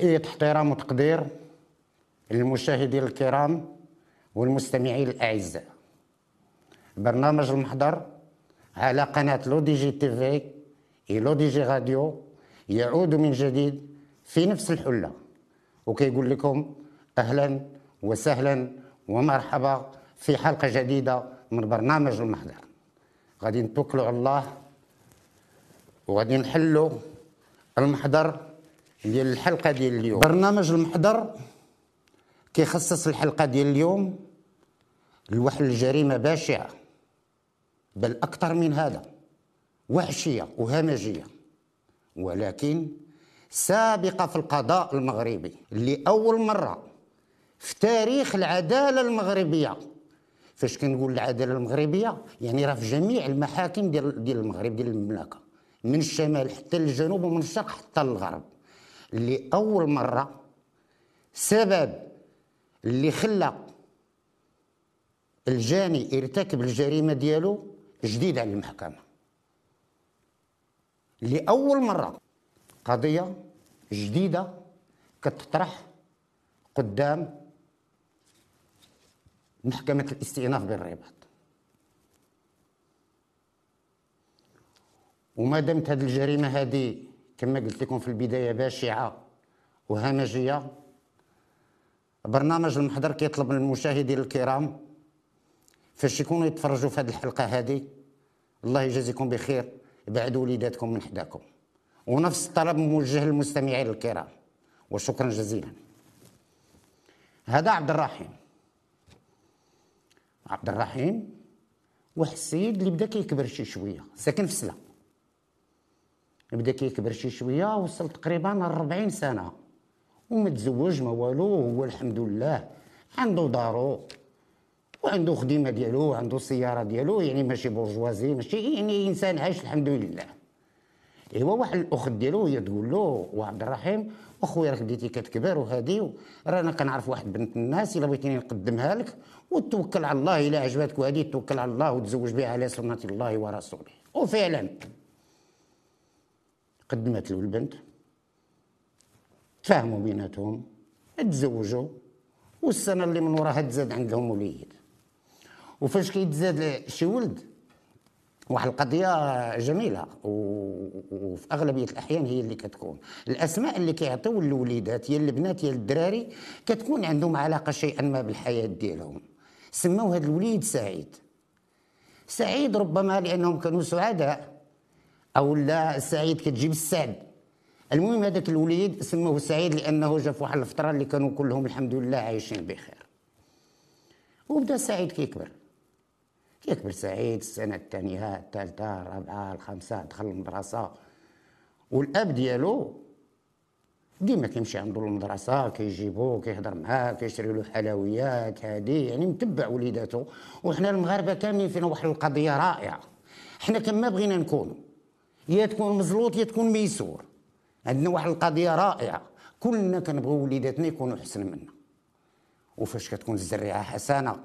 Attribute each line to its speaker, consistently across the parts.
Speaker 1: تحية احترام وتقدير للمشاهدين الكرام والمستمعين الأعزاء. برنامج المحضر على قناة لو دي جي تي في لو دي جي راديو يعود من جديد في نفس الحلة. وكيقول لكم أهلا وسهلا ومرحبا في حلقة جديدة من برنامج المحضر. غادي نتوكلوا على الله وغادي نحلوا المحضر ديال الحلقة ديال اليوم. برنامج المحضر كيخصص الحلقة ديال اليوم لواحد الجريمة بشعه بل أكثر من هذا وحشية وهمجية. ولكن سابقة في القضاء المغربي لأول مرة في تاريخ العدالة المغربية. فاش كنقول العدالة المغربية؟ يعني راه في جميع المحاكم ديال ديال المغرب ديال المملكة من الشمال حتى للجنوب ومن الشرق حتى للغرب. لأول مرة سبب اللي خلى الجاني يرتكب الجريمة ديالو جديد على المحكمة. لأول مرة قضية جديدة كتطرح قدام محكمة الاستئناف بالرباط. وما دامت هذه الجريمة هذه كما قلت لكم في البداية بشعة وهمجية برنامج المحضر كيطلب من المشاهدين الكرام فاش يكونوا يتفرجوا في هذه الحلقة هذه الله يجازيكم بخير. بعدوا وليداتكم من حداكم. ونفس الطلب موجه للمستمعين الكرام. وشكرا جزيلا. هذا عبد الرحيم. عبد الرحيم واحد السيد اللي بدأ كيكبر شي شوية ساكن في سلا بدا كيكبر شي شوية وصل تقريبا ل 40 سنة. ومتزوج ما والو هو الحمد لله. عنده دارو وعنده خدمه ديالو وعنده سيارة ديالو يعني ماشي بورجوازي ماشي يعني إنسان عايش الحمد لله. إيوا واحد الأخت ديالو هي تقول له وعبد الرحيم أخويا راك بديتي كتكبر وهادي رانا كنعرف واحد بنت الناس إلا بغيتيني نقدمها لك وتوكل على الله إلا عجباتك وهادي توكل على الله وتزوج بها على سنة الله ورسوله. وفعلا. قدمت له البنت تفاهموا بيناتهم تزوجوا والسنة اللي من وراها تزاد عندهم وليد. وفاش كيتزاد شي ولد واحد القضية جميلة وفي أغلبية الأحيان هي اللي كتكون. الأسماء اللي كيعطيو الوليدات يا البنات يا الدراري كتكون عندهم علاقة شيئا ما بالحياة ديالهم. سموا هذا الوليد سعيد. سعيد ربما لأنهم كانوا سعداء أو لا سعيد كتجيب السعد. المهم هذاك الوليد سموه سعيد لأنه جا في واحد الفترة اللي كانوا كلهم الحمد لله عايشين بخير. وبدا سعيد كيكبر. كيكبر سعيد السنة الثانية الثالثة الرابعة الخامسة دخل المدرسة. والأب ديالو ديما كيمشي عنده للمدرسه كيجيبو كيهضر معاه كيشري له حلويات هادي يعني متبع وليداتو وحنا المغاربة كاملين فينا واحد القضية رائعة. حنا كما بغينا نكونوا. يا تكون مزلوط يا تكون ميسور. عندنا واحد القضية رائعة. كلنا كنبغيو وليداتنا يكونوا أحسن منا. وفاش كتكون الزريعة حسنة.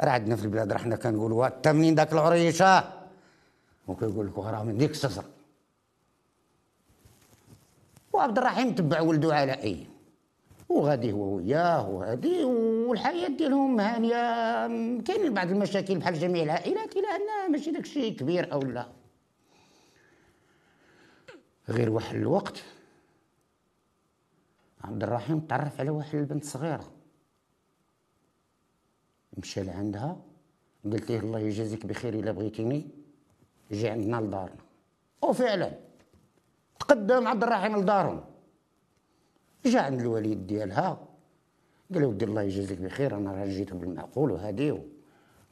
Speaker 1: راه عندنا في البلاد راه حنا كنقولوا تا منين داك العريشة. وكيقول لك راه من ديك الشجر وعبد الرحيم تبع ولده علاء وغادي هو وياه وهادي والحياة ديالهم هانية. كاينين بعض المشاكل بحال جميع العائلات إلا انها ماشي داكشي كبير أو لا. غير واحد الوقت. عبد الرحيم تعرف على واحد البنت صغيرة. مشى لعندها قلت له الله يجازيك بخير إلا بغيتيني. جي عندنا لدارنا. وفعلا تقدم عبد الرحيم لدارهم. جا عند الوالد ديالها. قال له ودي الله يجازيك بخير أنا راه جيت بالمعقول وهادي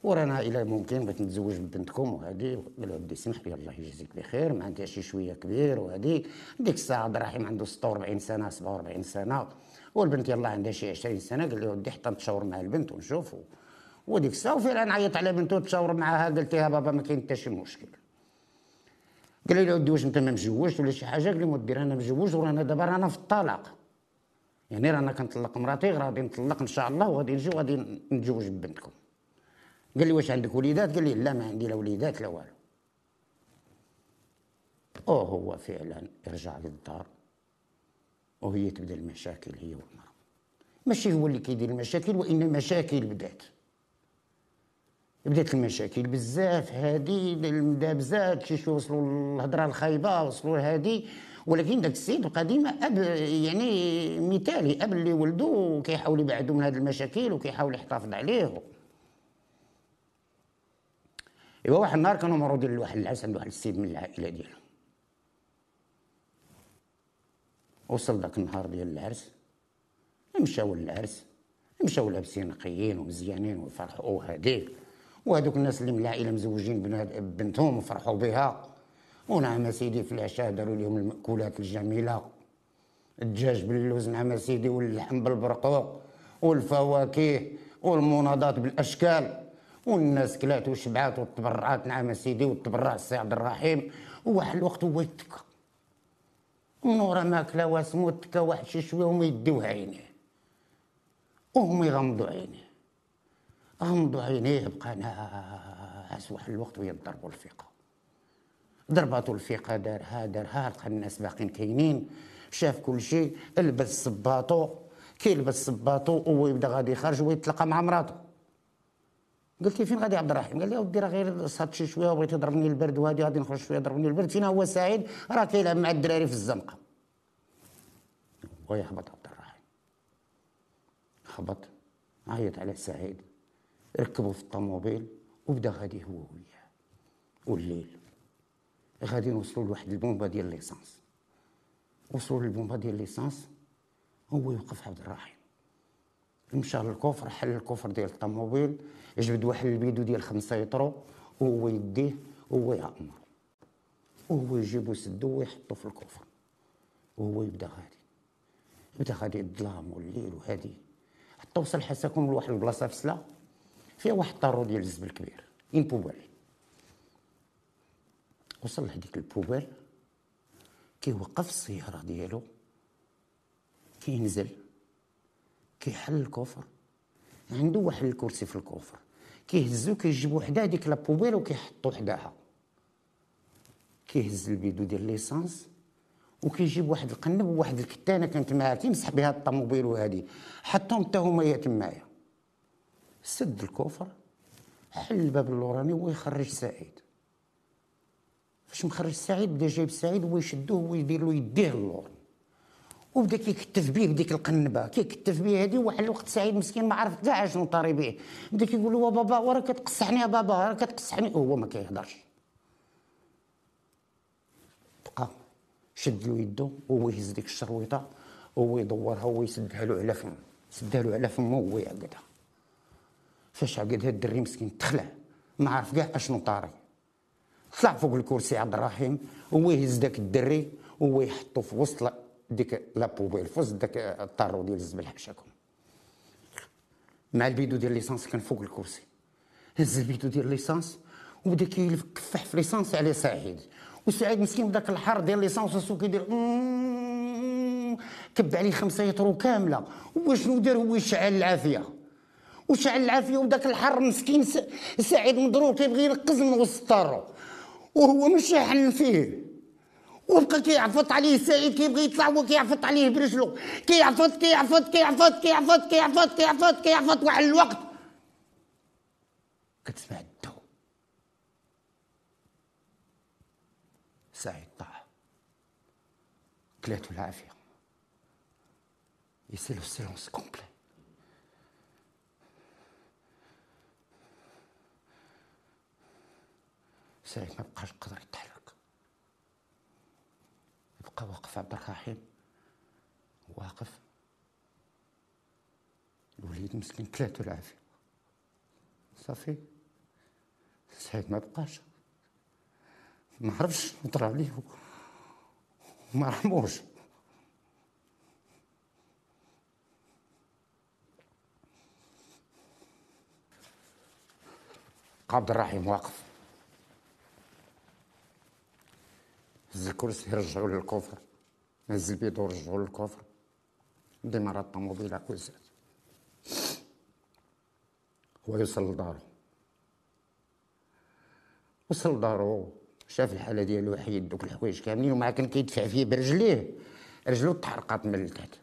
Speaker 1: ورانا إلى ممكن بغيت نتزوج ببنتكم وهذه قال له ودي سمح لي الله يجزيك بخير ما عندها شي شوية كبير وهذه ديك الساعة عبد الرحيم عنده 46 سنة 47 سنة. والبنت يلاه عندها شي 20 سنة قال له ودي حتى نتشاور مع البنت ونشوفوا وديك الساعة وفعلا عيط على بنته تشاور معاها قلت لها بابا ما كاين حتى شي مشكل. قال لي ودي واش أنت ما مجوجش ولا شي حاجة؟ قال لي مدير أنا مجوج ورانا دابا رانا في الطلاق. يعني رانا كنطلق مراتي غادي نطلق إن شاء الله وغادي نجي وغادي نتزوج ببنتكم. قال لي واش عندك وليدات؟ قال لي لا ما عندي لا وليدات لا والو. أو هو فعلا رجع للدار وهي تبدأ المشاكل هي والمرأة. ماشي هو اللي كيدير المشاكل وإن المشاكل بدات. بدات المشاكل بزاف هادي المدابزات شي شوية وصلوا الهضره الخايبة وصلوا لهادي. ولكن داك السيد القديم أب يعني مثالي أب اللي ولدو كيحاول يبعدو من هذه المشاكل وكيحاول يحتفظ عليه. ايوا واحد النهار كانوا معروضين لواحد العرس عند واحد السيد من العائله ديالو وصل ذاك النهار ديال العرس مشاو للعرس مشاو لابسين نقيين ومزيانين وفرحوا وهاديك وهذوك الناس اللي من العائلة مزوجين بنتهم وفرحوا بها. ونعم سيدي في العشاء داروا لهم المأكولات الجميلة. الدجاج باللوز نعم سيدي واللحم بالبرقوق والفواكه والمناضات بالأشكال. والناس كلات وشبعات وتبرعات نعم سيدي وتبرع السي عبد الرحيم وواحد الوقت هو يتكا من ورا ماكلة واسمو تكا واحد شي شوية وما يديوه عينيه. وهم يغمضوا عينيه. غمضوا عينيه بقى ناعس واحد الوقت ويضربوا الفيقة. ضرباتو الفيقة دارها دارها لقى الناس باقيين كاينين. شاف كل شيء لبس صباطو كيلبس صباطو وهو يبدأ غادي يخرج ويتلقى مع مراته. قلت فين غادي عبد الرحيم؟ قال لي ودي راه غير صاد شي شوية وبغيت يضربني البرد وهادي غادي نخرج شوية ضربني البرد. فين هو سعيد راه كيلعب مع الدراري في الزنقة. ويهبط عبد الرحيم. هبط عيط على سعيد ركبوا في الطوموبيل وبدا غادي هو وياه والليل. غادي نوصلوا لواحد البومبا ديال ليسانس. وصلوا للبومبا ديال l'essence هو يوقف عبد الرحيم. مشى لل coffre حل ال coffre ديال الطوموبيل جبد واحد البيدو ديال خمسة ليترو وهو يديه وهو يعمر وهو يجيبو سدو ويحطو في ال coffre وهو يبدا غادي. بدا غادي الظلام والليل وهادي. حتى وصل حشاكم لواحد البلاصة في سلا فيها واحد طارو ديال الزبل كبير une poubelle. وصل لهديك ال poubelle كيوقف السيارة ديالو كينزل. كيحل ال coffre. عنده واحد الكرسي في ال coffre. كيهزو كيجيبو حدا ديك la poubelle وكيحطو حداها كيهز البيدو ديال l'essence وكيجيب واحد القنب وواحد الكتانة كانت معاه كيمسح بها الطوموبيل وهادي. حطهم حتى هما تمايا سد ال coffre حل الباب اللوراني ويخرج سعيد. فاش مخرج سعيد بدا جايب سعيد هو يشدوه ويدير له يديه اللور وبدا كيكتف بيه بديك القنبة كيكتف بيه هذه واحد الوقت سعيد مسكين ما عرف كاع شنو طاري به بدا كيقول له بابا راه كتقصحني يا بابا راه كتقصحني وهو ما كيهضرش. بقى شد له يدو وهو يهز ديك الشرويطة وهو يدورها وهو يسدها له على فمه. سدها له على فمه وهو يعقدها. فاش عقدها الدري مسكين تخلع ما عرف كاع اشنو طاري طلع فوق الكرسي عبد الرحيم هو يهز داك الدري وهو يحطو في وسط ديك la poubelle في وسط داك الطارو ديال الزبل حاشاكم مع البيدو ديال l'essence كان فوق الكرسي. هز البيدو ديال l'essence وبدا كيكفح في l'essence على سعيد. وسعيد مسكين بداك الحر ديال l'essence وسو كيدير كب عليه خمسة يطرو كاملة. وشنو دار؟ هو يشعل العافية. وشعل العافية وداك الحر مسكين سعيد مضروب كيبغي ينقز من وسط الطارو وهو مش يحن فيه. وبقى كيعفط عليه سعيد كيبغي يطلع هو كيعفط عليه برجلو كيعفط كيعفط كيعفط كيعفط كيعفط كيعفط كيعفط واحد الوقت كتسمع الدو سعيد طاح كلاتو العافيه يسلو السيلونس كومبلي سعيد ما بقاش قدر يتحرك بقى واقف عبد الرحيم. واقف. الوليد مسكين ثلاثة العافية صافي. سعيد ما بقاش. ما عرفش نطرى عليه. وما رحموش. عبد الرحيم واقف. الكرسي رجعوا للكفر هز البيض ورجعوا للكفر ديما الطوموبيل كوزات هو يوصل لدارو وصل لدارو شاف الحاله ديالو حيد دوك الحوايج كاملين ومع كان كيدفع فيه برجليه رجلو تحرقات من التحت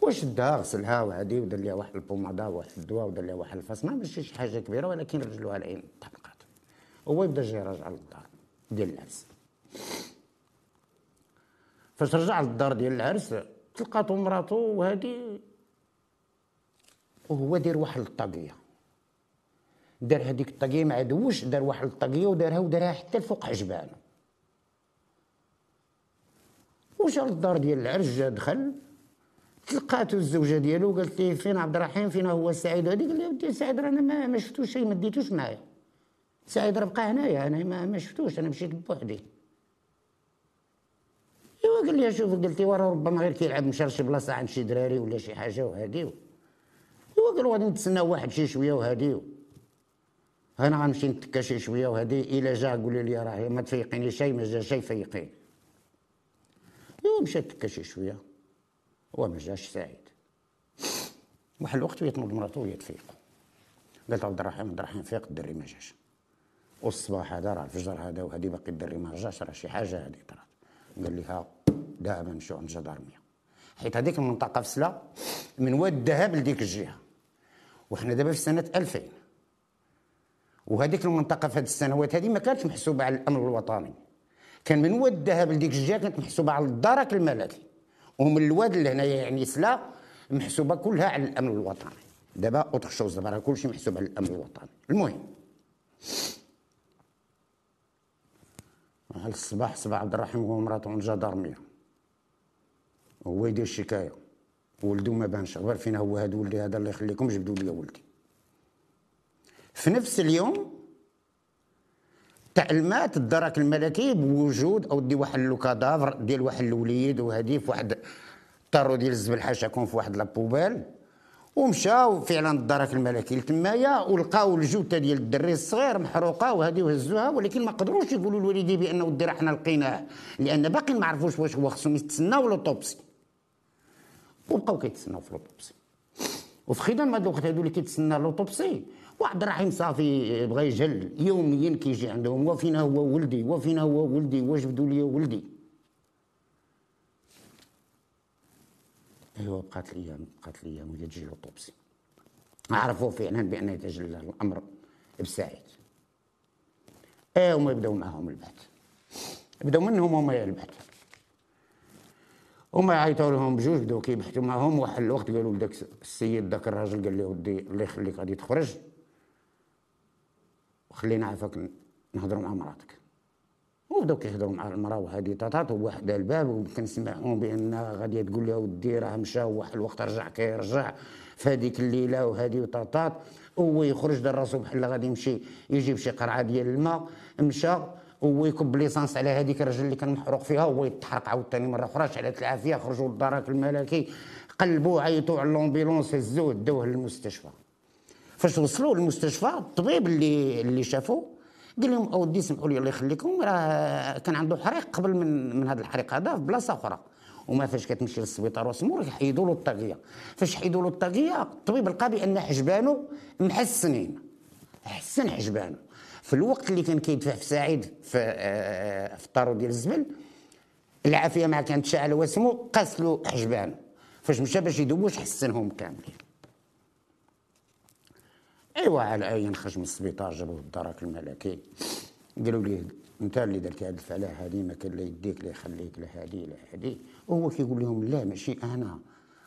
Speaker 1: واش داها غسلها وهادي ودار ليها واحد البوماده واحد الدواء ودار ليها واحد الفاس ما ماشي شي حاجة كبيره ولكن رجلوها العين تحرقات هو يبدا جاي راجع للدار ديال العرس فاش رجع للدار ديال العرس تلقاتو مراتو وهادي وهو داير واحد الطاقية. دار هذيك الطاقية ما عدوش دار واحد الطاقية ودارها ودارها حتى لفوق حجبانه وجا للدار ديال العرس جا دخل تلقاتو الزوجة ديالو قالت ليه فين عبد الرحيم؟ فين هو سعيد؟ هذيك قال لي ودي سعيد رانا ما, شفتوش شي ما ديتوش معايا. سعيد راه بقى هنايا أنا ما شفتوش أنا مشيت بوحدي. ايوا قال لي شوف قلت له ربما غير كيلعب مشى لشي بلاصة عند شي دراري ولا شي حاجة وهادي ايوا قالوا غادي نتسناو واحد شي شوية وهادي أنا غنمشي نتكا شي شوية وهادي الا جا قولي لي راه ما تفيقيني شي ما جا شي فيقيني ايوا مشى تكا شي شوية. وما جاش سعيد. واحد الوقت وهي تنوض مراتو وهي تفيق. قالت عبد الرحيم عبد الرحيم فيق الدري ما جاش. والصباح هذا راه الفجر هذا وهذه باقي الدري ما رجعش راه شي حاجة هذه طرات قال لي ها دابا نمشيو عند الجدارميه حيت هذيك المنطقة في سلا من واد الذهب لديك الجهة. وحنا دابا في سنة 2000 وهذيك المنطقة في هذه السنوات هذه ما كانتش محسوبة على الامن الوطني. كان من واد الذهب لديك الجهة كانت محسوبة على الدرك الملكي. ومن الواد اللي هنايا يعني سلا محسوبة كلها على الامن الوطني. دابا أوتر شوز دابا كلشي محسوب على الامن الوطني. المهم على الصباح صباح عبد الرحيم هو مراته عند جدارمية. هو يدير الشكاية. ولدو ما بانش. غير فين هو هذا ولدي هذا الله يخليكم جبدوا لي ولدي. في نفس اليوم تعلمات الدرك الملكي بوجود أو دي واحد لو كادافر ديال واحد الوليد وهذه في واحد طارو ديال الزبل حاشا كون في واحد la poubelle ومشاو فعلا الدرك الملكي لتمايا ولقاو الجثة ديال الدري الصغير محروقة وهذه وهزوها ولكن ما قدروش يقولوا للوالدي بأنه راه حنا لقيناه لأن باقي ما عرفوش واش هو خصهم يتسناو l'autopsie وبقاو كيتسناو في l'autopsie وفي خلال هاد الوقت هادو اللي كيتسنى l'autopsie عبد الرحيم صافي بغى يجهل يوميا كيجي عندهم وفين هو ولدي وفين هو ولدي وجبدوا لي ولدي؟ ايوا بقات الأيام بقات الأيام وهي تجي لوطوبسي عرفوا فعلا بأن يتجلى الأمر بسعيد. إيه هما يبداو معاهم البحث بداو منهم هما البحث هما عيطوا لهم بجوج بداو كيبحثوا معاهم واحد الوقت قالوا لذاك السيد ذاك الراجل قال له ودي الله يخليك غادي تخرج؟ وخلينا عافاك نهضروا مع مراتك. وبداو كيهضروا مع المراه وهذه طاطات وواحد الباب وكنسمعهم بأن غادي تقول له ودي راه مشى وواحد الوقت رجع كيرجع في هذيك الليلة وهذه وطاطات هو يخرج دار راسو بحال غادي يمشي يجيب شي قرعة ديال الماء مشى هو يكب ليسانس على هذيك الرجل اللي كان محروق فيها هو يتحرق عاوتاني مرة أخرى شعلت العافية خرجوا للدرك الملكي قلبوا عيطوا على لومبيلونس هزوه داوه للمستشفى. فاش وصلوا للمستشفى الطبيب اللي اللي شافوه قال لهم اودي سمحوا لي الله يخليكم. راه كان عنده حريق قبل من من هذا الحريق هذا في بلاصة أخرى. وما فاش كتمشي للسبيطار وسمور يحيدوا له الطاقيه فاش حيدوا له الطاقيه الطبيب لقى بان حجبانه محسنين. حسن حجبانه. في الوقت اللي كان كيدفع في سعيد في آه، في الطارو ديال الزبل العافية ما كانت شاعله واسمو قاس له حجبانه. فاش مشى باش يدوش حسنهم كاملين. ايوا على أي خرج من السبيطار جابوه الدرك الملكي. قالوا لي أنت اللي درتي هاد الفعلة هذه ما كان لا يديك لا يخليك لا هذه لا هذه وهو كيقول لهم لا ماشي أنا.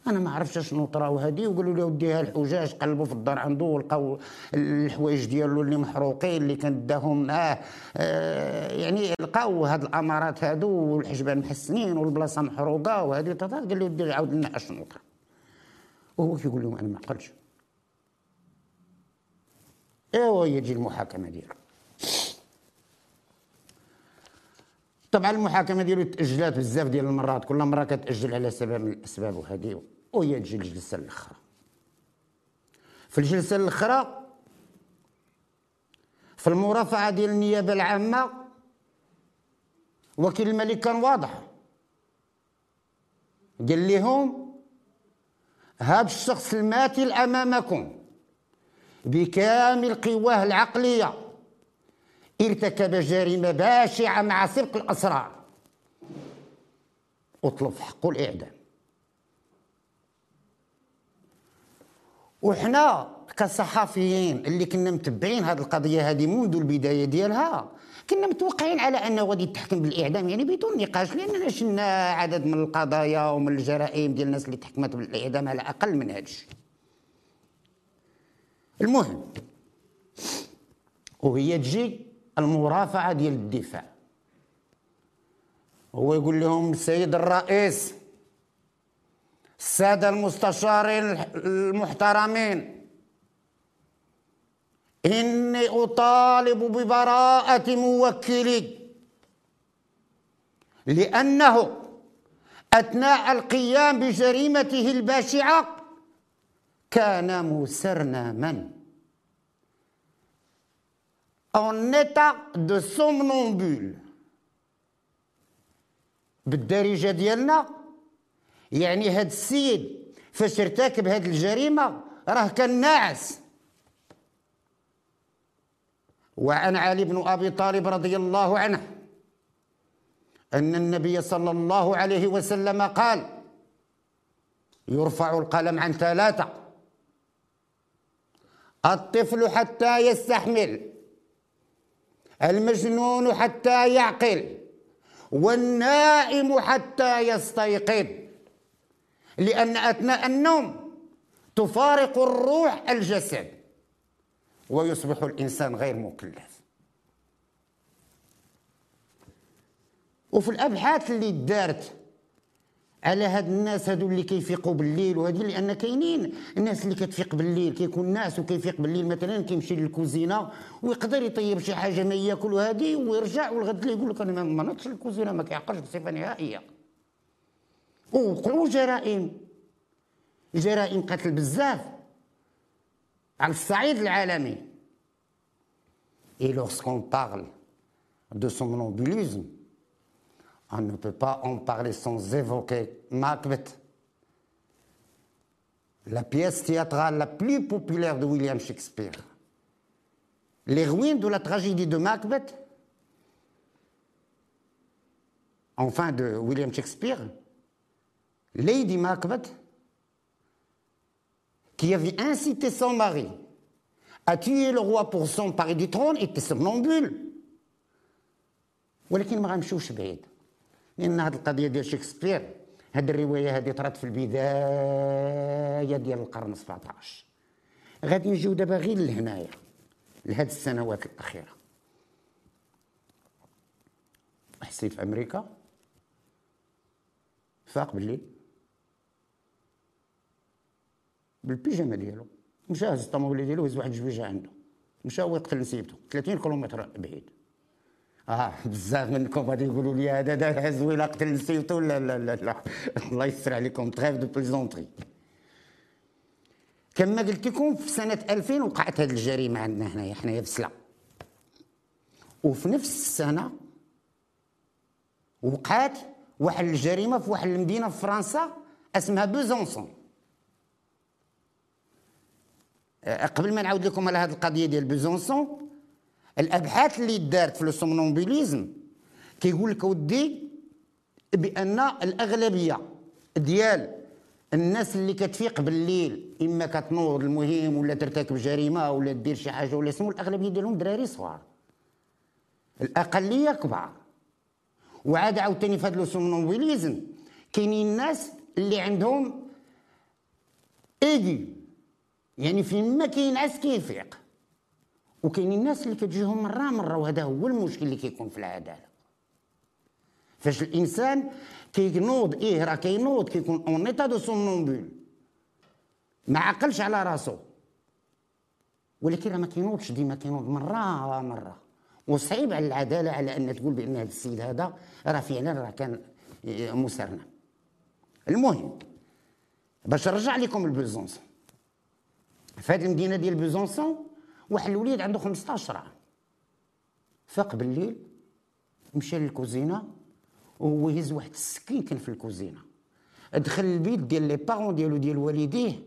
Speaker 1: أنا ما عرفتش شنو طراو هذه وقالوا له وديها الحجاج قلبوا في الدار عنده ولقاو الحوايج ديالو اللي محروقين اللي كان داهم معاه آه يعني لقاو هاد الأمارات هادو والحجبان محسنين والبلاصة محروقة وهذه قال له ودي عاود لنا شنو طرا وهو كيقول لهم أنا ما عقلتش. ايوا يجي المحاكمة ديالو؟ طبعا المحاكمة ديالو تأجلات بزاف ديال المرات كل مرة كتأجل على سبب من الأسباب وهذه وهي تجي الجلسة الأخرى. في الجلسة الأخرى في المرافعة ديال النيابة العامة وكيل الملك كان واضح. قال لهم هذا الشخص الماثل امامكم بكامل قواه العقلية. ارتكب جريمة باشعة مع سرقه الأسرار. وطلب في حقه الإعدام. وحنا كصحفيين اللي كنا متبعين هذه القضية هذه منذ البداية ديالها كنا متوقعين على أنه غادي تحكم بالإعدام يعني بدون نقاش لاننا شفنا عدد من القضايا ومن الجرائم ديال الناس اللي تحكمت بالإعدام على أقل من هذا الشيء. المهم وهي تجي المرافعة ديال الدفاع. هو يقول لهم السيد الرئيس السادة المستشارين المحترمين إني أطالب ببراءة موكلي لأنه أثناء القيام بجريمته البشعة كان مسرنما en état de somnambule بالدارجة ديالنا. يعني هاد السيد فاش ارتكب هاد الجريمة راه كان ناعس. وعن علي بن أبي طالب رضي الله عنه أن النبي صلى الله عليه وسلم قال يرفع القلم عن ثلاثة. الطفل حتى يستحمل المجنون حتى يعقل والنائم حتى يستيقظ. لأن أثناء النوم تفارق الروح الجسد ويصبح الإنسان غير مكلف. وفي الأبحاث اللي دارت على هاد الناس هادو اللي كيفيقوا بالليل وهادي لأن كاينين الناس اللي كتفيق بالليل كيكون ناس وكيفيق بالليل. مثلا كيمشي للكوزينة ويقدر يطيب شي حاجة ما ياكل وهادي ويرجع والغد يقول لك أنا ما نطش الكوزينة ما كيعقلش بصفة نهائية. ووقعوا جرائم. جرائم قتل بزاف على الصعيد العالمي. Et lorsqu'on parle de somnambulisme, on ne peut pas en parler sans évoquer Macbeth, la pièce théâtrale la plus populaire de William Shakespeare. L'héroïne de la tragédie de Macbeth, enfin de William Shakespeare, Lady Macbeth, qui avait incité son mari à tuer le roi pour s'emparer du trône était somnambule ولكن ما غنمشيوش بعيد لأن هذه القضية ديال شكسبير هذه الرواية هذه طرات في البداية ديال القرن 17 غادي نجيو دابا غير لهنايا لهاد السنوات الأخيرة. حسين في أمريكا. فاق بالليل بالبيجامة ديالو. مشى هز الطوموبيل ديالو هز واحد الجويجه عنده. مشى هو يقتل نسيبته 30 كيلومتر بعيد. آه بزاف منكم غادي يقولوا لي هذا دار هز ولا قتل نسيبته لا لا لا لا. الله يستر عليكم. trêve de plaisanterie كما قلت لكم في سنة 2000 وقعت هذه الجريمة عندنا هنايا حنايا في سلا وفي نفس السنة وقعت واحد الجريمة في واحد المدينة في فرنسا اسمها بوزونسون أه، قبل ما نعاود لكم على هذه القضية ديال بوزونسون الأبحاث اللي دارت في ال somnambulisme كيقول لك ودي بأن الأغلبية ديال الناس اللي كتفيق بالليل إما كتنوض المهم ولا ترتكب جريمة ولا دير شي حاجة ولا سمو الأغلبية ديالهم دراري صغار. الأقلية كبار. وعاد عاوتاني في هذا ال somnambulisme كاينين الناس اللي عندهم ايدي يعني فين ما كينعس كيفيق. وكاينين الناس اللي كتجيهم مرة مرة وهذا هو المشكل اللي كيكون في العدالة. فاش الإنسان كينوض إيه راه كينوض كيكون en état de somnambule ما عقلش على راسو. ولكن راه ما كينوضش ديما كينوض مرة مرة. وصعيب على العدالة على أن تقول بأن هذا السيد هذا راه فعلا راه كان مسرنم. المهم باش نرجع لكم لبوزونسون في هذه المدينة ديال بوزونسون واحد الوليد عنده 15 عام فاق بالليل مشى للكوزينة وهو يهز واحد السكين كان في الكوزينة. دخل البيت ديال les parents ديالو ديال والديه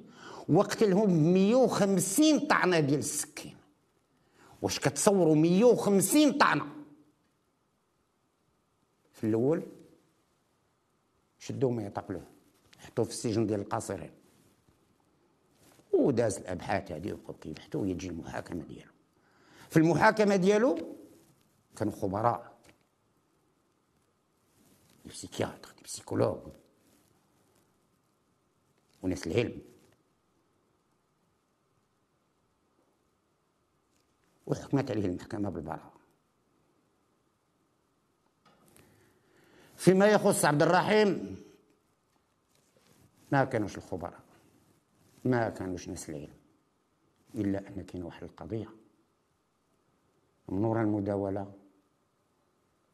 Speaker 1: وقتلهم 150 طعنة ديال السكين. واش كتصوروا 150 طعنة؟ في الأول شدوه ما يعتقلوه حطوه في السجن ديال القاصرين. وداز الأبحاث هذه وبقاو كيبحثوا ويجي المحاكمة ديالو. في المحاكمة ديالو كانوا خبراء. البسيكياتر البسيكولوج وناس العلم. وحكمت عليه المحكمة بالبراءة. فيما يخص عبد الرحيم ما كانوش الخبراء. ما كانوش ناس العلم إلا أن كاين واحد القضية. من وراء المداولة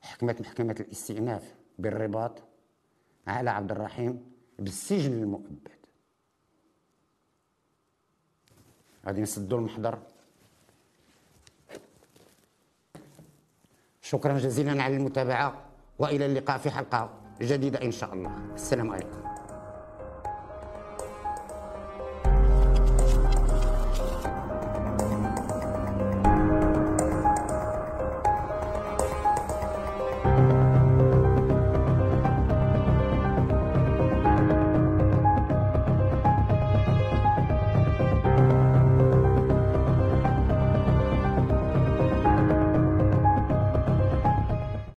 Speaker 1: حكمت محكمة الاستئناف بالرباط على عبد الرحيم بالسجن المؤبد. غادي نسدوا المحضر. شكرا جزيلا على المتابعة وإلى اللقاء في حلقة جديدة إن شاء الله. السلام عليكم.